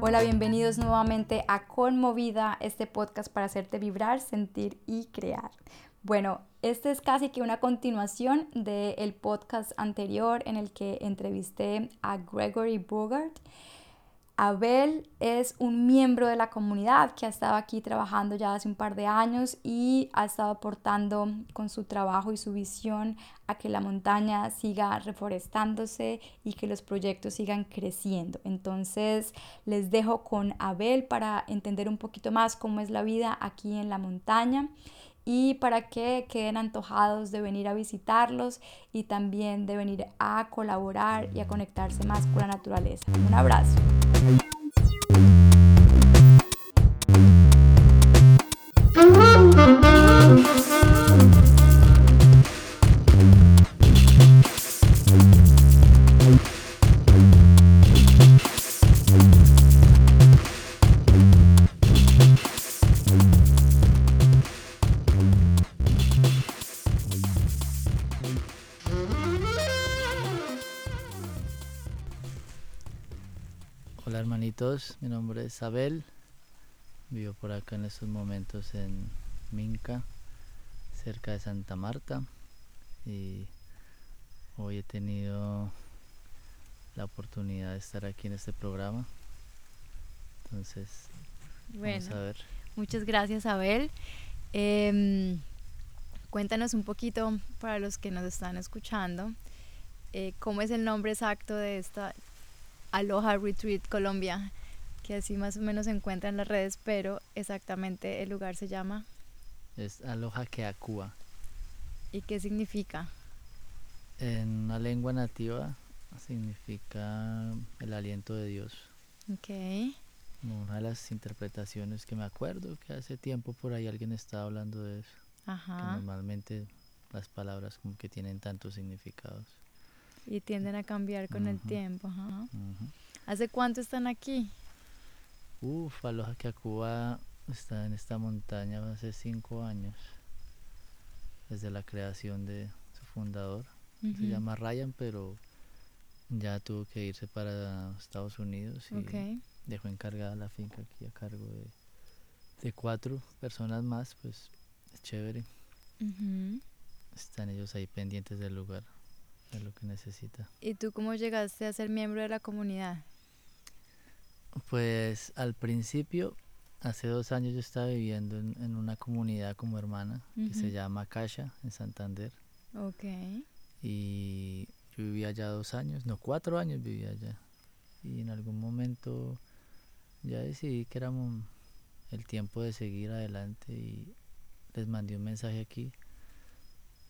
Hola, bienvenidos nuevamente a Conmovida, este podcast para hacerte vibrar, sentir y crear. Bueno, este es casi que una continuación del podcast anterior en el que entrevisté a Gregory Bogart. Abel es un miembro de la comunidad que ha estado aquí trabajando ya hace un par de años y ha estado aportando con su trabajo y su visión a que la montaña siga reforestándose y que los proyectos sigan creciendo. Entonces les dejo con Abel para entender un poquito más cómo es la vida aquí en la montaña y para que queden antojados de venir a visitarlos y también de venir a colaborar y a conectarse más con la naturaleza. Un abrazo. Mi nombre es Abel, vivo por acá en estos momentos en Minca, cerca de Santa Marta y hoy he tenido la oportunidad de estar aquí en este programa. Entonces, bueno, vamos a ver. Muchas gracias Abel. Em, cuéntanos un poquito para los que nos están escuchando, eh, cómo es el nombre exacto de esta Aloha Retreat Colombia, que así más o menos se encuentra en las redes, pero exactamente el lugar se llama. Es Aloha Keakua. ¿Y qué significa? En una lengua nativa significa el aliento de Dios. Ok. Una de las interpretaciones que me acuerdo que hace tiempo por ahí alguien estaba hablando de eso. Ajá. Que normalmente las palabras como que tienen tantos significados. Y tienden a cambiar con el tiempo. ¿Hace cuánto están aquí? Uf, Aloha Cuba está en esta montaña hace cinco años. Desde la creación de su fundador. Se llama Ryan, pero ya tuvo que irse para Estados Unidos y dejó encargada la finca aquí a cargo de, de cuatro personas más, pues es chévere. Están ellos ahí pendientes del lugar de lo que necesita. ¿Y tú cómo llegaste a ser miembro de la comunidad? Pues al principio, hace dos años yo estaba viviendo en, una comunidad como hermana que se llama Casha en Santander. Ok. Y yo vivía allá dos años, no, cuatro años vivía allá. Y en algún momento ya decidí que era el tiempo de seguir adelante y les mandé un mensaje aquí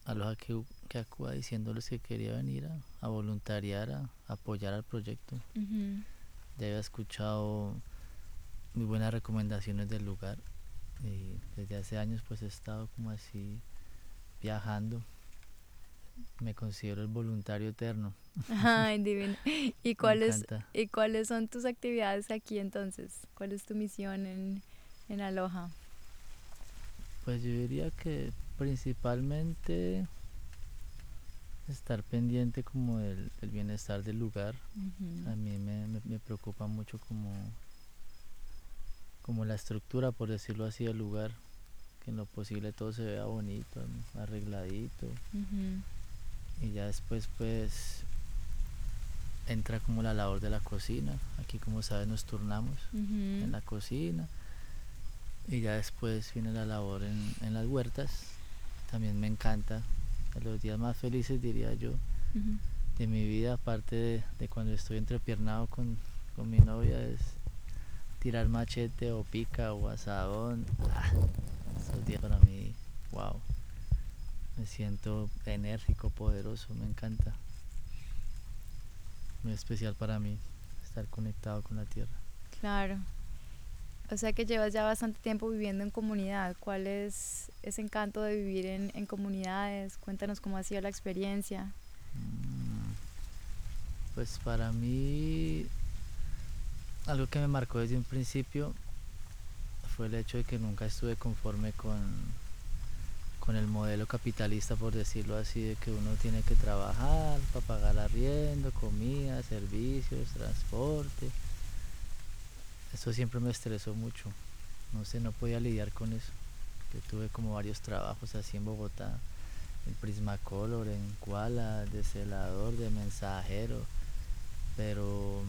a los que, que diciéndoles que quería venir a, voluntariar, a, apoyar al proyecto. Ya había escuchado muy buenas recomendaciones del lugar y desde hace años pues he estado como así viajando. Me considero el voluntario eterno. Ay, divino. ¿Y cuáles, ¿Y cuáles son tus actividades aquí entonces? ¿Cuál es tu misión en, en Aloha? Pues yo diría que principalmente estar pendiente como del, bienestar del lugar. A mí me, preocupa mucho como, como la estructura, por decirlo así, del lugar. Que en lo posible todo se vea bonito, arregladito. Y ya después pues entra como la labor de la cocina. Aquí como sabes nos turnamos en la cocina. Y ya después viene la labor en, en las huertas también me encanta. Los días más felices, diría yo, de mi vida, aparte de, cuando estoy entrepiernado con, con mi novia, es tirar machete o pica o asadón. Ah, esos días para mí, wow. Me siento enérgico, poderoso, me encanta. Muy especial para mí estar conectado con la tierra. Claro. O sea que llevas ya bastante tiempo viviendo en comunidad. ¿Cuál es ese encanto de vivir en, comunidades? Cuéntanos cómo ha sido la experiencia. Mm, pues para mí, algo que me marcó desde un principio fue el hecho de que nunca estuve conforme con, con el modelo capitalista, por decirlo así, de que uno tiene que trabajar para pagar arriendo, comida, servicios, transporte. Eso siempre me estresó mucho. No sé, no podía lidiar con eso. Yo tuve como varios trabajos así en Bogotá, en Prismacolor, en Kuala, de celador, de mensajero, pero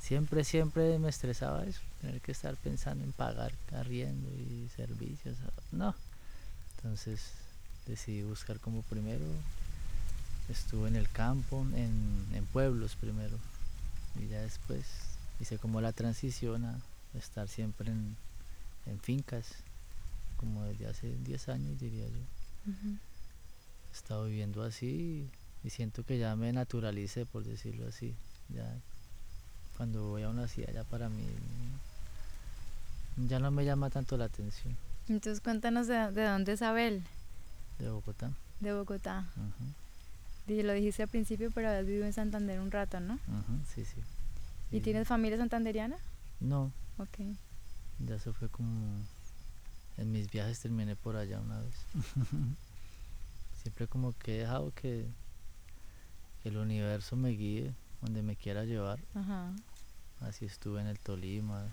siempre, siempre me estresaba eso, tener que estar pensando en pagar arriendo y servicios. No. Entonces decidí buscar como primero, estuve en el campo, en, en pueblos primero, y ya después hice como la transición a estar siempre en, en fincas, como desde hace 10 años diría yo. He estado viviendo así y siento que ya me naturalicé, por decirlo así. Ya cuando voy a una ciudad ya para mí ya no me llama tanto la atención. Entonces cuéntanos de, de dónde es Abel. De Bogotá. De Bogotá. Lo dijiste al principio, pero has vivido en Santander un rato, ¿no? sí, sí, ¿Y tienes familia santanderiana? No. Ok. Ya eso fue como... En mis viajes terminé por allá una vez. Siempre como que he dejado que, que el universo me guíe donde me quiera llevar. Así estuve en el Tolima,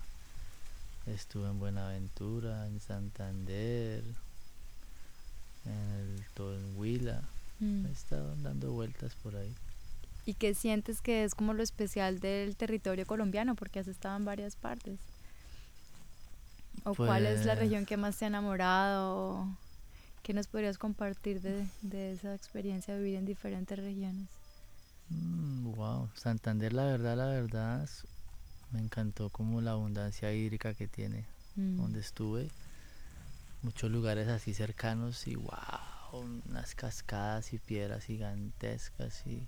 estuve en Buenaventura, en Santander, en el en Huila. Mm. He estado dando vueltas por ahí. ¿Y qué sientes que es como lo especial del territorio colombiano? Porque has estado en varias partes. ¿O cuál es la región que más te ha enamorado? ¿Qué nos podrías compartir de, de esa experiencia de vivir en diferentes regiones? wow, mm, Santander la verdad, la verdad, me encantó como la abundancia hídrica que tiene. Mm. Donde estuve, muchos lugares así cercanos y wow, unas cascadas y piedras gigantescas y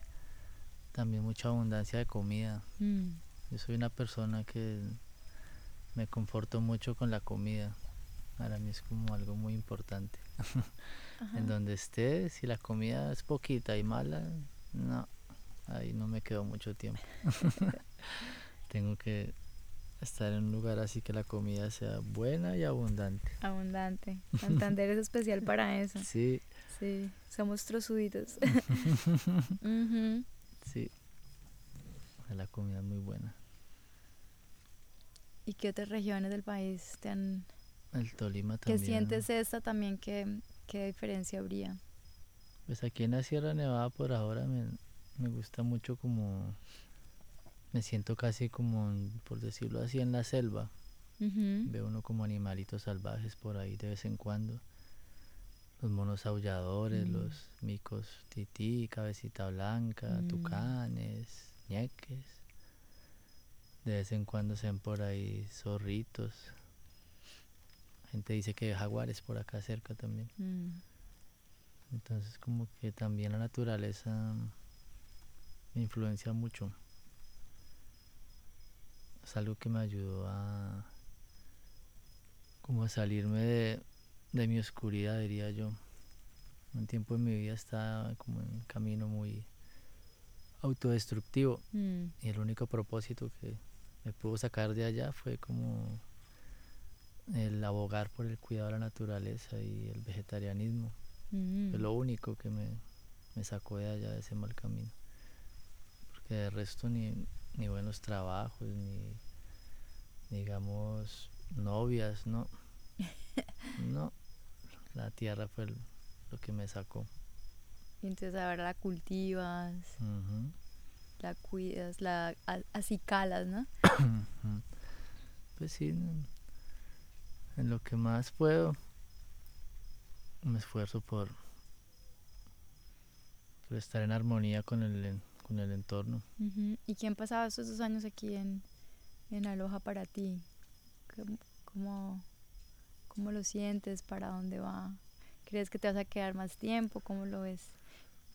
también mucha abundancia de comida. Mm. Yo soy una persona que me conforto mucho con la comida. Para mí es como algo muy importante. en donde esté, si la comida es poquita y mala, no, ahí no me quedo mucho tiempo. Tengo que estar en un lugar así que la comida sea buena y abundante. Abundante. Santander es especial para eso. Sí. Sí, somos trozuditos. Sí. La comida es muy buena. ¿Y qué otras regiones del país te han... El Tolima también. ¿Qué sientes esta también? ¿Qué, qué diferencia habría? Pues aquí en la Sierra Nevada por ahora me, me gusta mucho como me siento casi como por decirlo así en la selva veo uno como animalitos salvajes por ahí de vez en cuando los monos aulladores mm. los micos tití cabecita blanca mm. tucanes ñeques de vez en cuando se ven por ahí zorritos gente dice que hay jaguares por acá cerca también mm. entonces como que también la naturaleza me influencia mucho. Es algo que me ayudó a como a salirme de, mi oscuridad, diría yo. Un tiempo en mi vida estaba como en un camino muy autodestructivo mm. y el único propósito que me pudo sacar de allá fue como el abogar por el cuidado de la naturaleza y el vegetarianismo. Mm. Fue lo único que me, me sacó de allá de ese mal camino que de resto ni, ni buenos trabajos, ni digamos novias, no. no, la tierra fue lo que me sacó. Y entonces ahora la cultivas, la cuidas, la así calas, ¿no? pues sí, en lo que más puedo me esfuerzo por, por estar en armonía con el con el entorno. ¿Y quién pasado estos dos años aquí en, en Aloha para ti? ¿Cómo, ¿Cómo lo sientes? ¿Para dónde va? ¿Crees que te vas a quedar más tiempo? ¿Cómo lo ves?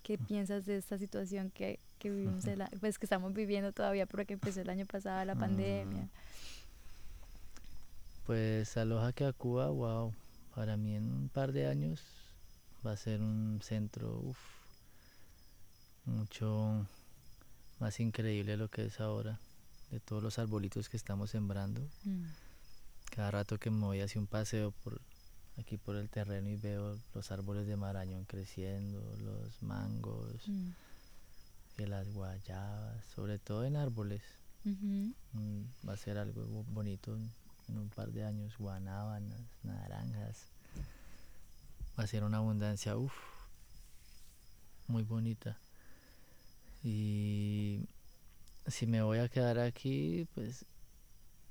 ¿Qué piensas de esta situación que, que vivimos, pues que estamos viviendo todavía porque empezó el año pasado la pandemia? Ah. Pues Aloha que a Cuba, wow, para mí en un par de años va a ser un centro, uff, mucho más increíble lo que es ahora, de todos los arbolitos que estamos sembrando. Mm. cada rato que me voy hacia un paseo por aquí por el terreno y veo los árboles de marañón creciendo, los mangos, mm. las guayabas, sobre todo en árboles. Mm, va a ser algo bonito en un par de años, guanábanas, naranjas. Va a ser una abundancia, uff, muy bonita. Y si me voy a quedar aquí, pues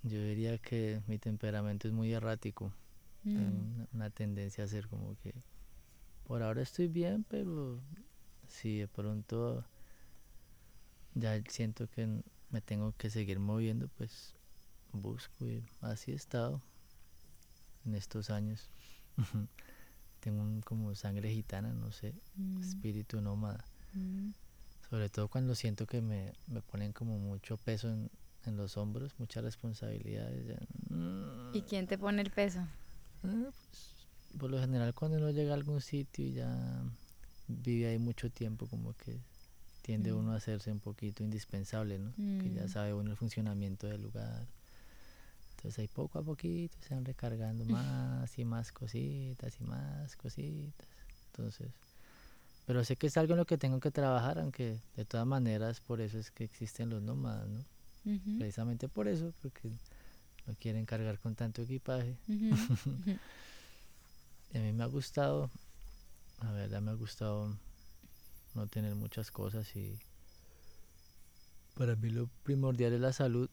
yo diría que mi temperamento es muy errático. Mm. una, tendencia a ser como que por ahora estoy bien, pero si de pronto ya siento que me tengo que seguir moviendo, pues busco y así he estado en estos años. tengo un, como sangre gitana, no sé, mm. espíritu nómada. Mm. Sobre todo cuando siento que me, me ponen como mucho peso en, en los hombros, muchas responsabilidades. ¿Y quién te pone el peso? Ah, pues, por lo general cuando uno llega a algún sitio y ya vive ahí mucho tiempo, como que tiende mm. uno a hacerse un poquito indispensable, ¿no? Que ya mm. sabe uno el funcionamiento del lugar. Entonces ahí poco a poquito se van recargando más y más cositas y más cositas. Entonces, pero sé que es algo en lo que tengo que trabajar, aunque de todas maneras por eso es que existen los nómadas, ¿no? Precisamente por eso, porque no quieren cargar con tanto equipaje. y a mí me ha gustado, la verdad me ha gustado no tener muchas cosas y para mí lo primordial es la salud.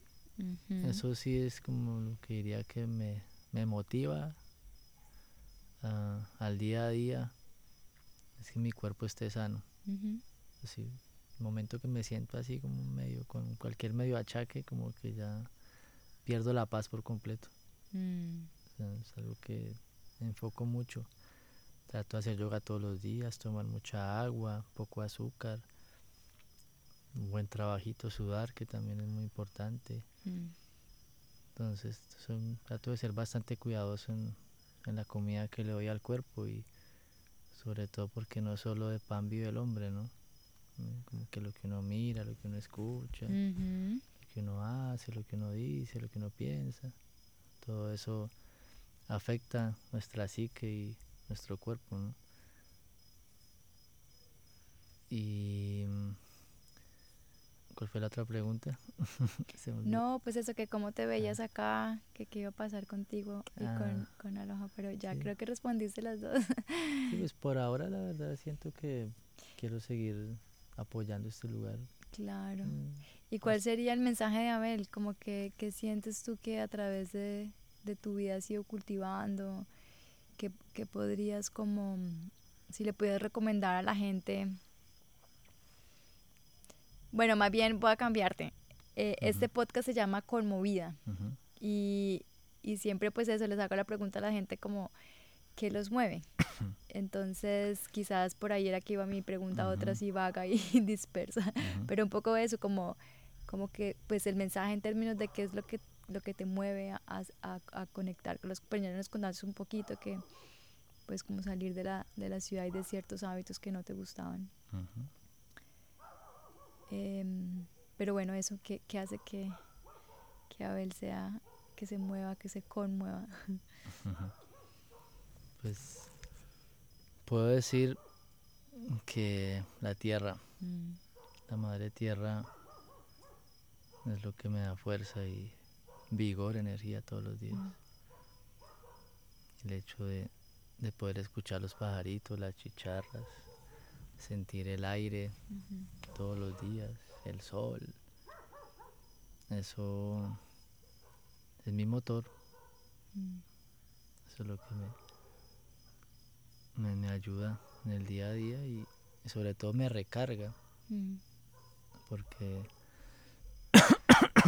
Eso sí es como lo que diría que me, me motiva ah, al día a día. Es que mi cuerpo esté sano. Así, el momento que me siento así como medio, con cualquier medio achaque, como que ya pierdo la paz por completo. Mm. es algo que enfoco mucho. Trato de hacer yoga todos los días, tomar mucha agua, poco azúcar, un buen trabajito, sudar, que también es muy importante. Mm. Entonces, son, trato de ser bastante cuidadoso en, en, la comida que le doy al cuerpo y sobre todo porque no solo de pan vive el hombre, ¿no? Como que lo que uno mira, lo que uno escucha, que uno hace, lo que uno dice, lo que uno piensa. Todo eso afecta nuestra psique y nuestro cuerpo. ¿no? Y ¿cuál fue la otra pregunta? no, pues eso que cómo te veías ah. acá, que qué iba a pasar contigo y con, ah. con Aloha, pero ya creo que respondiste las dos. sí, pues por ahora la verdad siento que quiero seguir apoyando este lugar. Claro. Mm. ¿Y cuál sería el mensaje de Abel? Como que, sientes tú que a través de, tu vida has ido cultivando? Que, podrías como, si le pudieras recomendar a la gente? Bueno, más bien voy a cambiarte. Eh, este podcast se llama Conmovida. y, y siempre pues eso, les hago la pregunta a la gente como, ¿qué los mueve? Entonces, quizás por ahí era que iba mi pregunta, otra así vaga y dispersa, pero un poco eso, como como que pues el mensaje en términos de qué es lo que, lo que te mueve a, a, conectar con los compañeros, nos contaste un poquito que pues como salir de la, de la ciudad y de ciertos hábitos que no te gustaban. Em, pero bueno, eso que, hace que, que Abel sea, que se mueva, que se conmueva. Pues puedo decir que la tierra, mm. la madre tierra, es lo que me da fuerza y vigor, energía todos los días. El hecho de, poder escuchar los pajaritos, las chicharras, sentir el aire todos los días, el sol. Eso es mi motor. Mm. Eso es lo que me, me, ayuda en el día a día y, sobre todo me recarga. Mm. Porque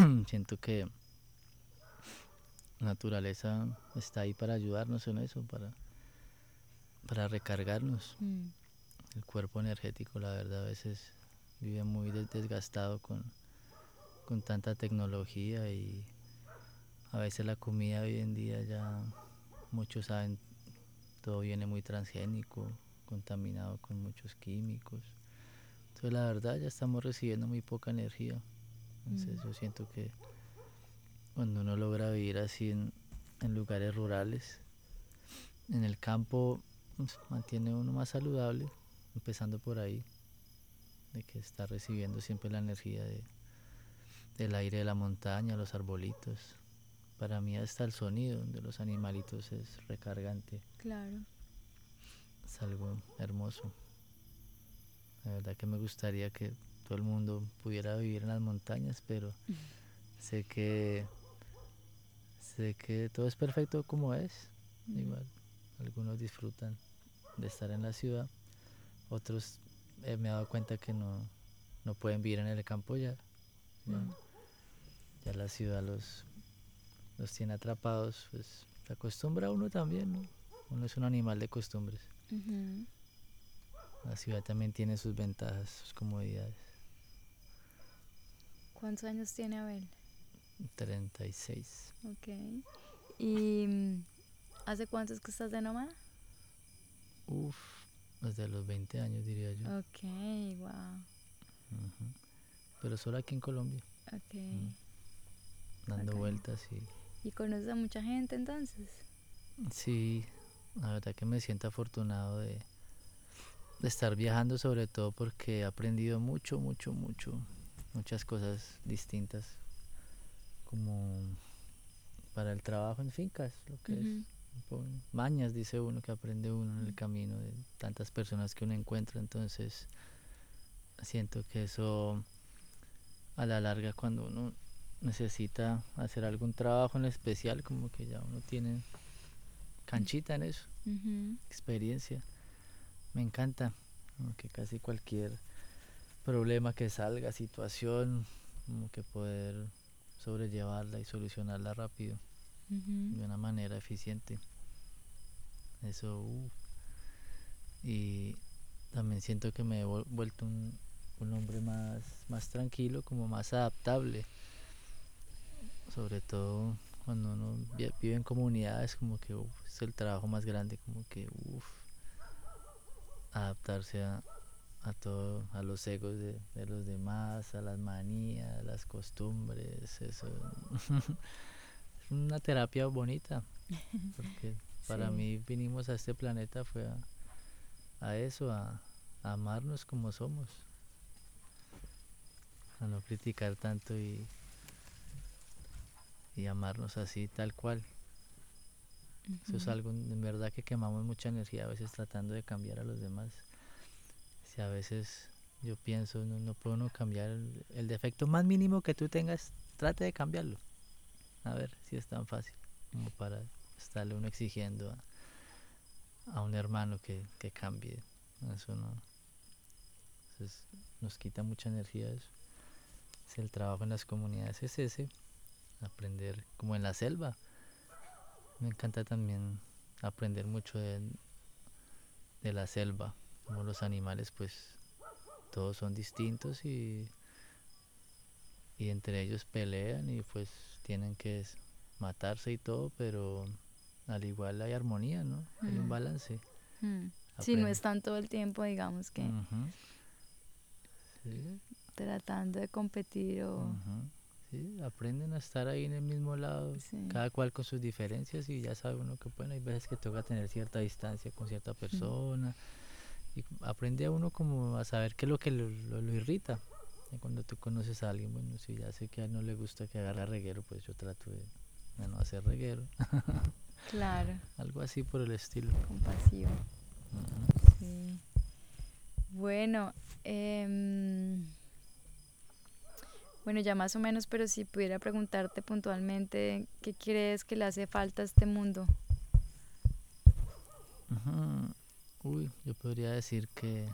siento que la naturaleza está ahí para ayudarnos en eso, para, para recargarnos. Mm. El cuerpo energético, la verdad, a veces vive muy desgastado con, con tanta tecnología y a veces la comida hoy en día ya muchos saben, todo viene muy transgénico, contaminado con muchos químicos. Entonces la verdad ya estamos recibiendo muy poca energía. Entonces mm. yo siento que cuando uno logra vivir así en, en lugares rurales. En el campo pues, mantiene uno más saludable, empezando por ahí, de que está recibiendo siempre la energía de, del aire de la montaña, los arbolitos. Para mí hasta el sonido de los animalitos es recargante. Claro. Es algo hermoso. La verdad que me gustaría que todo el mundo pudiera vivir en las montañas, pero sé que sé que todo es perfecto como es. Igual, algunos disfrutan de estar en la ciudad, otros eh, me he dado cuenta que no, no pueden vivir en el campo ya. Ya, la ciudad los, los tiene atrapados, pues se acostumbra uno también, ¿no? Uno es un animal de costumbres. La ciudad también tiene sus ventajas, sus comodidades. ¿Cuántos años tiene Abel? 36. Ok. ¿Y mm, hace cuántos que estás de nómada? Uf, desde los 20 años diría yo. Ok, wow. Pero solo aquí en Colombia. Ok. Dando vueltas y... ¿Y conoces a mucha gente entonces? Sí, la verdad que me siento afortunado de, de estar viajando sobre todo porque he aprendido mucho, mucho, mucho, muchas cosas distintas como para el trabajo en fincas, lo que es mañas, dice uno, que aprende uno en el camino de tantas personas que uno encuentra, entonces siento que eso a la larga cuando uno necesita hacer algún trabajo en especial, como que ya uno tiene canchita en eso, experiencia. Me encanta, que casi cualquier problema que salga, situación, como que poder sobrellevarla y solucionarla rápido, de una manera eficiente. Eso, y también siento que me he vuelto un, un hombre más, más tranquilo, como más adaptable, sobre todo cuando uno vive en comunidades, como que es el trabajo más grande, como que uff, adaptarse a, a todo, a los egos de, los demás, a las manías, a las costumbres, eso. Es una terapia bonita, porque para mí vinimos a este planeta fue a, eso, a, amarnos como somos, a no criticar tanto y, y amarnos así tal cual. Eso es algo en verdad que quemamos mucha energía a veces tratando de cambiar a los demás si a veces yo pienso, no, no puedo no cambiar el, defecto más mínimo que tú tengas, trate de cambiarlo. A ver si es tan fácil como para estarle uno exigiendo a, un hermano que, cambie. Eso no. nos quita mucha energía eso. Es el trabajo en las comunidades, es ese. Aprender como en la selva. Me encanta también aprender mucho de, de la selva como los animales pues todos son distintos y, y entre ellos pelean y pues tienen que matarse y todo, pero al igual hay armonía, ¿no? Hay un balance. Si no están todo el tiempo, digamos que tratando de competir o... Sí, aprenden a estar ahí en el mismo lado, cada cual con sus diferencias y ya sabe uno que bueno, hay veces que toca tener cierta distancia con cierta persona y aprende a uno como a saber qué es lo que lo, lo, irrita. cuando tú conoces a alguien, bueno, si ya sé que a él no le gusta que agarre reguero, pues yo trato de, no hacer reguero. claro. Algo así por el estilo. Compasivo. Sí. Bueno, em, bueno, ya más o menos, pero si pudiera preguntarte puntualmente, ¿qué crees que le hace falta a este mundo? Uy, yo podría decir que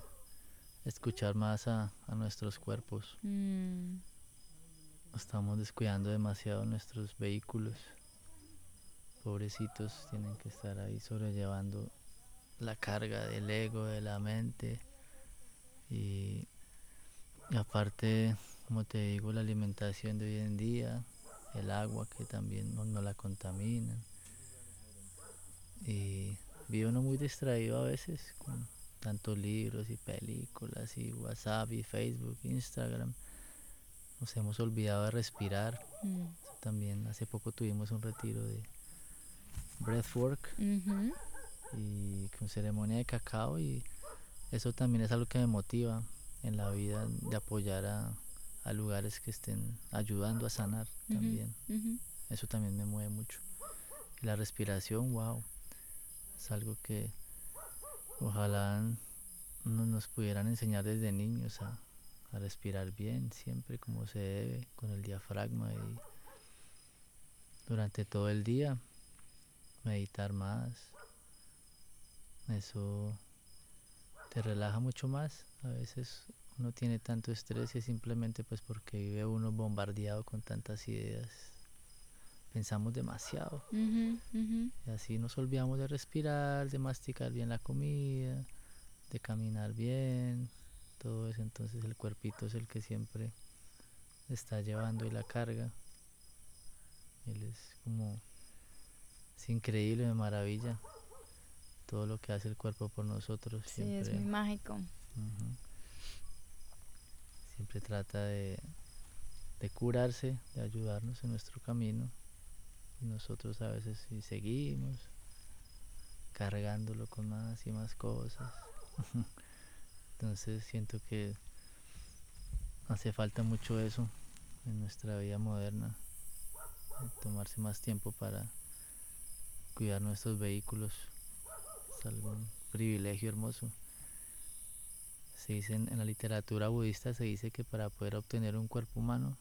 escuchar más a, nuestros cuerpos. Mm. Estamos descuidando demasiado nuestros vehículos. Pobrecitos tienen que estar ahí sobrellevando la carga del ego, de la mente. Y, aparte, como te digo, la alimentación de hoy en día, el agua que también no, no la contaminan. Y vive uno muy distraído a veces con tantos libros y películas y WhatsApp y Facebook, Instagram. Nos hemos olvidado de respirar. Mm. También hace poco tuvimos un retiro de, breathwork y con ceremonia de cacao y eso también es algo que me motiva en la vida de apoyar a, a lugares que estén ayudando a sanar también. Eso también me mueve mucho. Y la respiración, wow, es algo que ojalá nos pudieran enseñar desde niños a, a respirar bien, siempre como se debe, con el diafragma y durante todo el día meditar más. Eso te relaja mucho más. A veces uno tiene tanto estrés y es simplemente pues porque vive uno bombardeado con tantas ideas. Pensamos demasiado. Y así nos olvidamos de respirar, de masticar bien la comida, de caminar bien, todo eso. Entonces el cuerpito es el que siempre está llevando y la carga. Él es como, es increíble, me maravilla todo lo que hace el cuerpo por nosotros. Sí, es muy mágico. Siempre trata de, de curarse, de ayudarnos en nuestro camino. Nosotros a veces sí seguimos cargándolo con más y más cosas. Entonces siento que hace falta mucho eso en nuestra vida moderna. Tomarse más tiempo para cuidar nuestros vehículos es algún privilegio hermoso. Se dice en, la literatura budista, se dice que para poder obtener un cuerpo humano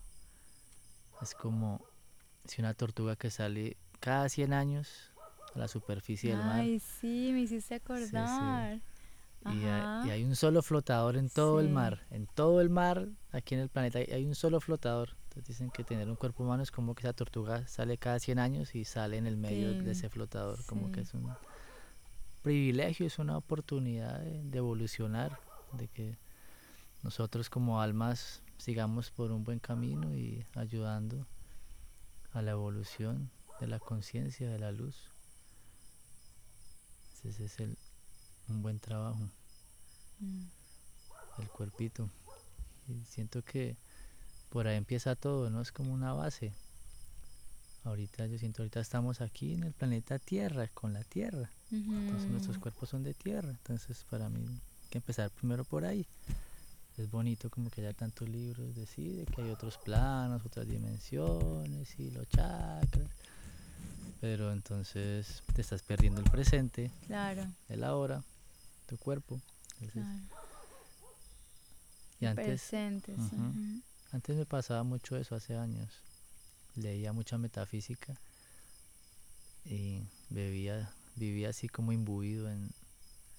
es como si una tortuga que sale cada 100 años a la superficie del mar. Ay, sí, me hiciste acordar. Y hay, y hay, un solo flotador en todo el mar. En todo el mar, aquí en el planeta, hay, un solo flotador. Entonces dicen que tener un cuerpo humano es como que esa tortuga sale cada 100 años y sale en el medio de ese flotador. Como que es un privilegio, es una oportunidad de, evolucionar, de que nosotros como almas sigamos por un buen camino y ayudando a la evolución de la conciencia, de la luz. Ese es el, un buen trabajo. Mm. El cuerpito. Y siento que por ahí empieza todo, ¿no? Es como una base. Ahorita yo siento, ahorita estamos aquí en el planeta Tierra, con la Tierra. Entonces nuestros cuerpos son de tierra. Entonces para mí hay que empezar primero por ahí. Es bonito como que haya tantos libros de sí, de que hay otros planos, otras dimensiones y los chakras. Pero entonces te estás perdiendo el presente, claro. el ahora, tu cuerpo. claro. Y antes, antes me pasaba mucho eso hace años. Leía mucha metafísica y bebía vivía así como imbuido en,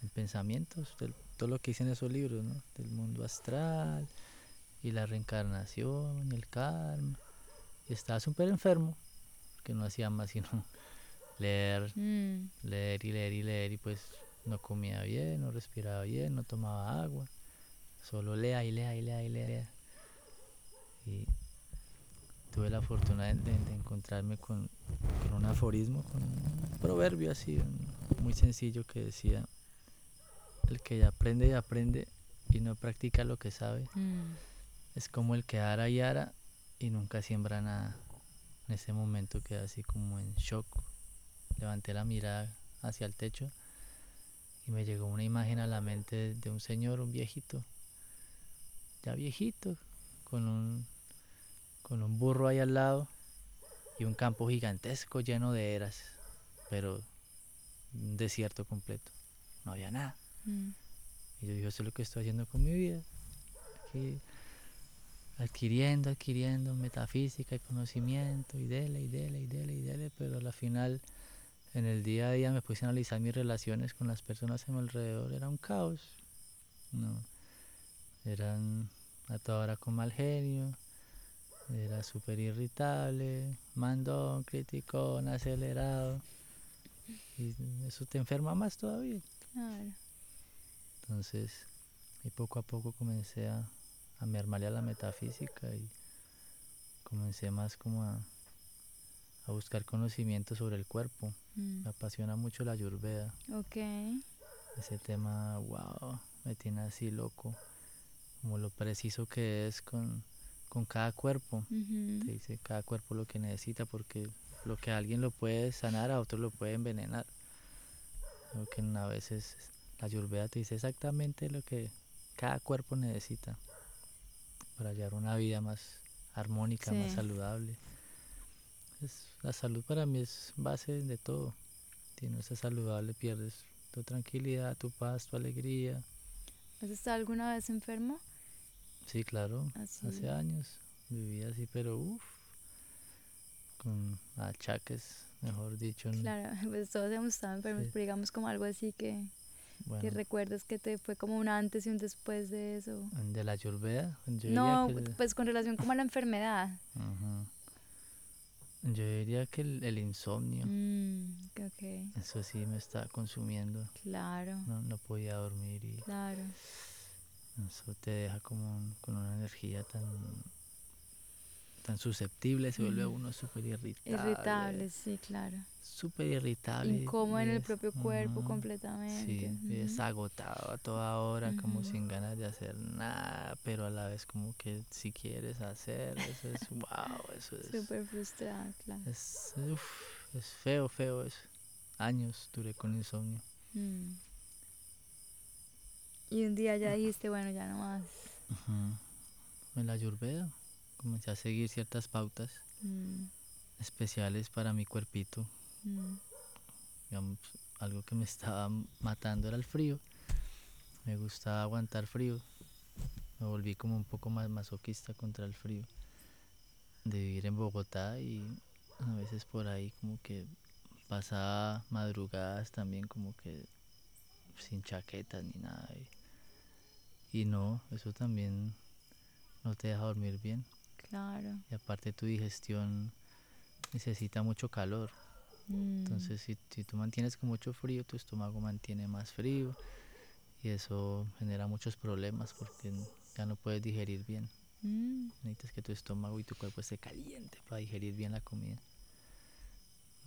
pensamientos, todo lo que dicen esos libros, ¿no? Del mundo astral y la reencarnación y el karma. Y estaba súper enfermo, que no hacía más sino leer, mm. leer y leer y leer y pues no comía bien, no respiraba bien, no tomaba agua, solo lea y lea y lea y lea. Y tuve la fortuna de, encontrarme con, un aforismo, con un proverbio así, muy sencillo que decía, el que aprende y aprende y no practica lo que sabe, mm. es como el que ara y ara y nunca siembra nada. En ese momento quedé así como en shock, levanté la mirada hacia el techo y me llegó una imagen a la mente de un señor, un viejito, ya viejito, con un con un burro ahí al lado y un campo gigantesco lleno de eras, pero un desierto completo. No había nada. Mm. Y yo dije, eso es lo que estoy haciendo con mi vida. Aquí, adquiriendo, adquiriendo metafísica y conocimiento, y dele, y dele, y dele, y dele, pero al final, en el día a día me puse a analizar mis relaciones con las personas a mi alrededor. Era un caos. No. Eran a toda hora con mal genio era súper irritable, mandón, criticón, acelerado. Y eso te enferma más todavía. Entonces, y poco a poco comencé a, a mermarle a la metafísica y comencé más como a, a buscar conocimiento sobre el cuerpo. Mm. Me apasiona mucho la ayurveda. Ok. Ese tema, wow, me tiene así loco. Como lo preciso que es con con cada cuerpo. Te dice cada cuerpo lo que necesita porque lo que a alguien lo puede sanar, a otro lo puede envenenar. Lo que a veces la ayurveda te dice exactamente lo que cada cuerpo necesita para llevar una vida más armónica, más saludable. la salud para mí es base de todo. Si no estás saludable, pierdes tu tranquilidad, tu paz, tu alegría. ¿Has estado alguna vez enfermo? Sí, claro. Hace años vivía así, pero uff, con achaques, mejor dicho. Claro, pues todos hemos estado enfermos, pero digamos como algo así que, que recuerdas que te fue como un antes y un después de eso. ¿De la ayurveda? no, pues con relación como a la enfermedad. Yo diría que el, insomnio. Mm, eso sí me está consumiendo. Claro. No, no podía dormir y... Claro. Eso te deja como con una energía tan tan susceptible, se vuelve uno súper irritable. Irritable, sí, claro. Súper irritable. Incómodo en el propio cuerpo completamente. Sí, es agotado a toda hora, como sin ganas de hacer nada, pero a la vez como que si quieres hacer, eso es wow, eso es... Súper frustrado, claro. Es, es feo, feo eso. Años duré con insomnio. Mm. Y un día ya dijiste, bueno, ya no más. En la Ayurveda comencé a seguir ciertas pautas mm. especiales para mi cuerpito. Mm. Digamos, algo que me estaba matando era el frío. Me gustaba aguantar frío. Me volví como un poco más masoquista contra el frío. De vivir en Bogotá y a veces por ahí como que pasaba madrugadas también como que sin chaquetas ni nada. Y, y no, eso también no te deja dormir bien. Claro. Y aparte tu digestión necesita mucho calor. Mm. Entonces si, si, tú mantienes con mucho frío, tu estómago mantiene más frío y eso genera muchos problemas porque ya no puedes digerir bien. Mm. Necesitas que tu estómago y tu cuerpo esté caliente para digerir bien la comida.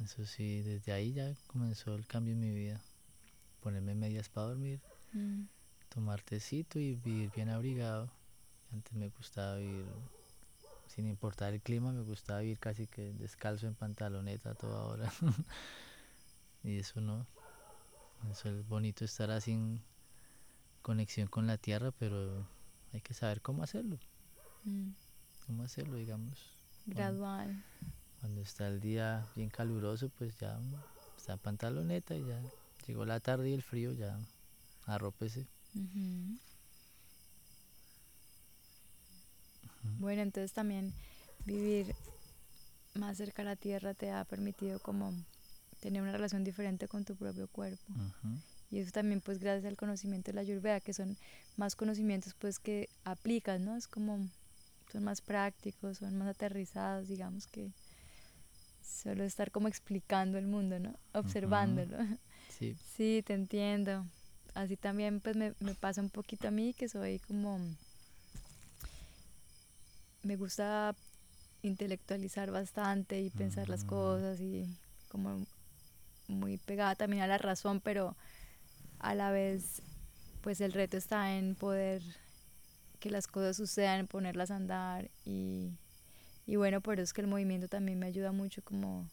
Eso sí, desde ahí ya comenzó el cambio en mi vida. Ponerme medias para dormir, mm. tomar tecito y vivir bien abrigado. Antes me gustaba vivir sin importar el clima, me gustaba vivir casi que descalzo en pantaloneta toda hora. y eso no. Eso es bonito estar así en conexión con la tierra, pero hay que saber cómo hacerlo. Mm. Cómo hacerlo, digamos. Gradual. Cuando, está el día bien caluroso, pues ya está en pantaloneta y ya llegó la tarde y el frío, ya arrópese. Bueno, entonces también vivir más cerca a la tierra te ha permitido como tener una relación diferente con tu propio cuerpo. Y eso también pues gracias al conocimiento de la Ayurveda, que son más conocimientos pues que aplicas, ¿no? Es como, son más prácticos, son más aterrizados, digamos que solo estar como explicando el mundo, ¿no? Observándolo. Sí. Sí, te entiendo. Así también pues me, me pasa un poquito a mí que soy como me gusta intelectualizar bastante y pensar las cosas y como muy pegada también a la razón, pero a la vez pues el reto está en poder que las cosas sucedan, ponerlas a andar y, y bueno, por eso es que el movimiento también me ayuda mucho como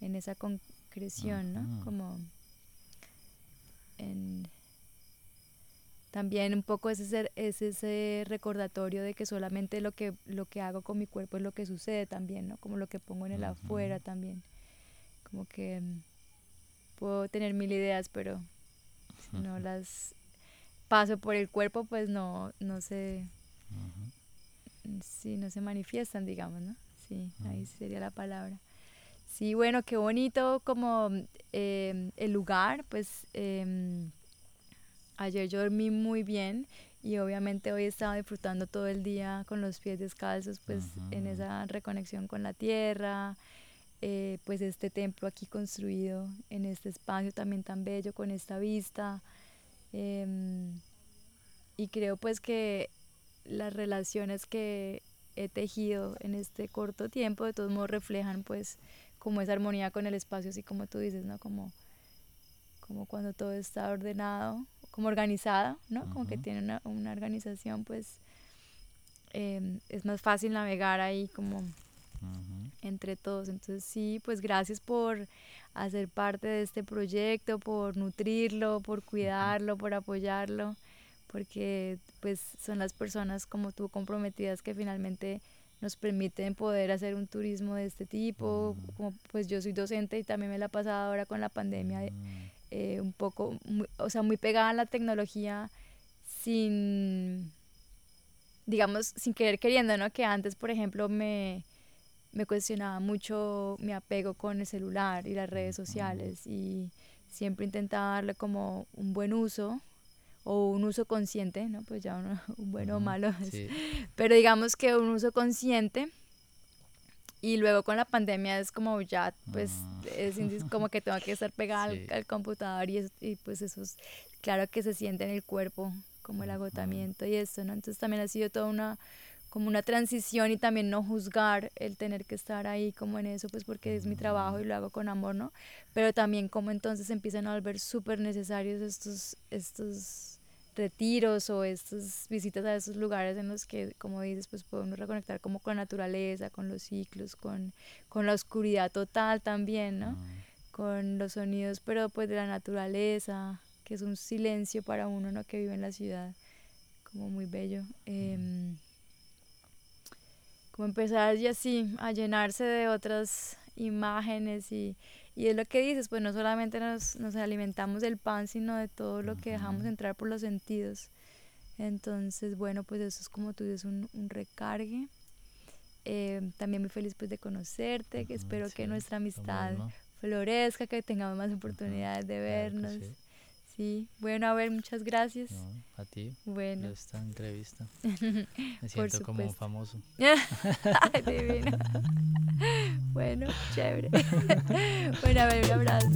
en esa concreción, ¿no? Como en también un poco es ese, es ese recordatorio de que solamente lo que, lo que hago con mi cuerpo es lo que sucede también, ¿no? Como lo que pongo en el afuera también. Como que mm, puedo tener mil ideas, pero si no las paso por el cuerpo, pues no, no se... Sí, no se manifiestan, digamos, ¿no? Sí, ahí sería la palabra. Sí, bueno, qué bonito como eh, el lugar, pues... Eh, Ayer yo dormí muy bien y obviamente hoy he estado disfrutando todo el día con los pies descalzos, pues en esa reconexión con la tierra, eh, pues este templo aquí construido en este espacio también tan bello con esta vista. Em, y creo pues que las relaciones que he tejido en este corto tiempo de todos modos reflejan pues como esa armonía con el espacio, así como tú dices, ¿no? Como, como cuando todo está ordenado como organizada, ¿no? Como que tiene una, una organización, pues em, es más fácil navegar ahí como entre todos. Entonces sí, pues gracias por hacer parte de este proyecto, por nutrirlo, por cuidarlo, por apoyarlo, porque pues son las personas como tú comprometidas que finalmente nos permiten poder hacer un turismo de este tipo. Como, pues yo soy docente y también me la he pasado ahora con la pandemia. Eh, un poco, o sea, muy pegada a la tecnología sin, digamos, sin querer queriendo, ¿no? Que antes, por ejemplo, me, me cuestionaba mucho mi apego con el celular y las redes sociales y siempre intentaba darle como un buen uso o un uso consciente, ¿no? Pues ya uno, un bueno o malo, pero digamos que un uso consciente y luego con la pandemia es como ya, pues es como que tengo que estar pegada al, computador y, y pues eso es claro que se siente en el cuerpo como el agotamiento y esto, ¿no? Entonces también ha sido toda una como una transición y también no juzgar el tener que estar ahí como en eso, pues porque es mi trabajo y lo hago con amor, ¿no? Pero también como entonces empiezan a volver súper necesarios estos, estos retiros o estas visitas a esos lugares en los que, como dices, pues podemos reconectar como con la naturaleza, con los ciclos, con, con la oscuridad total también, ¿no? Con los sonidos, pero pues de la naturaleza, que es un silencio para uno, ¿no? Que vive en la ciudad, como muy bello. Eh, como empezar y así a llenarse de otras imágenes y, y es lo que dices, pues no solamente nos, nos alimentamos del pan, sino de todo lo que dejamos entrar por los sentidos. Entonces, bueno, pues eso es como tú dices, un, un recargue. Eh, también muy feliz pues de conocerte, que espero que nuestra amistad florezca, que tengamos más oportunidades de vernos. Sí, bueno, a ver, muchas gracias. a ti. Bueno. Esta entrevista. Me siento como famoso. Divino. bueno, chévere. bueno, a ver, un abrazo.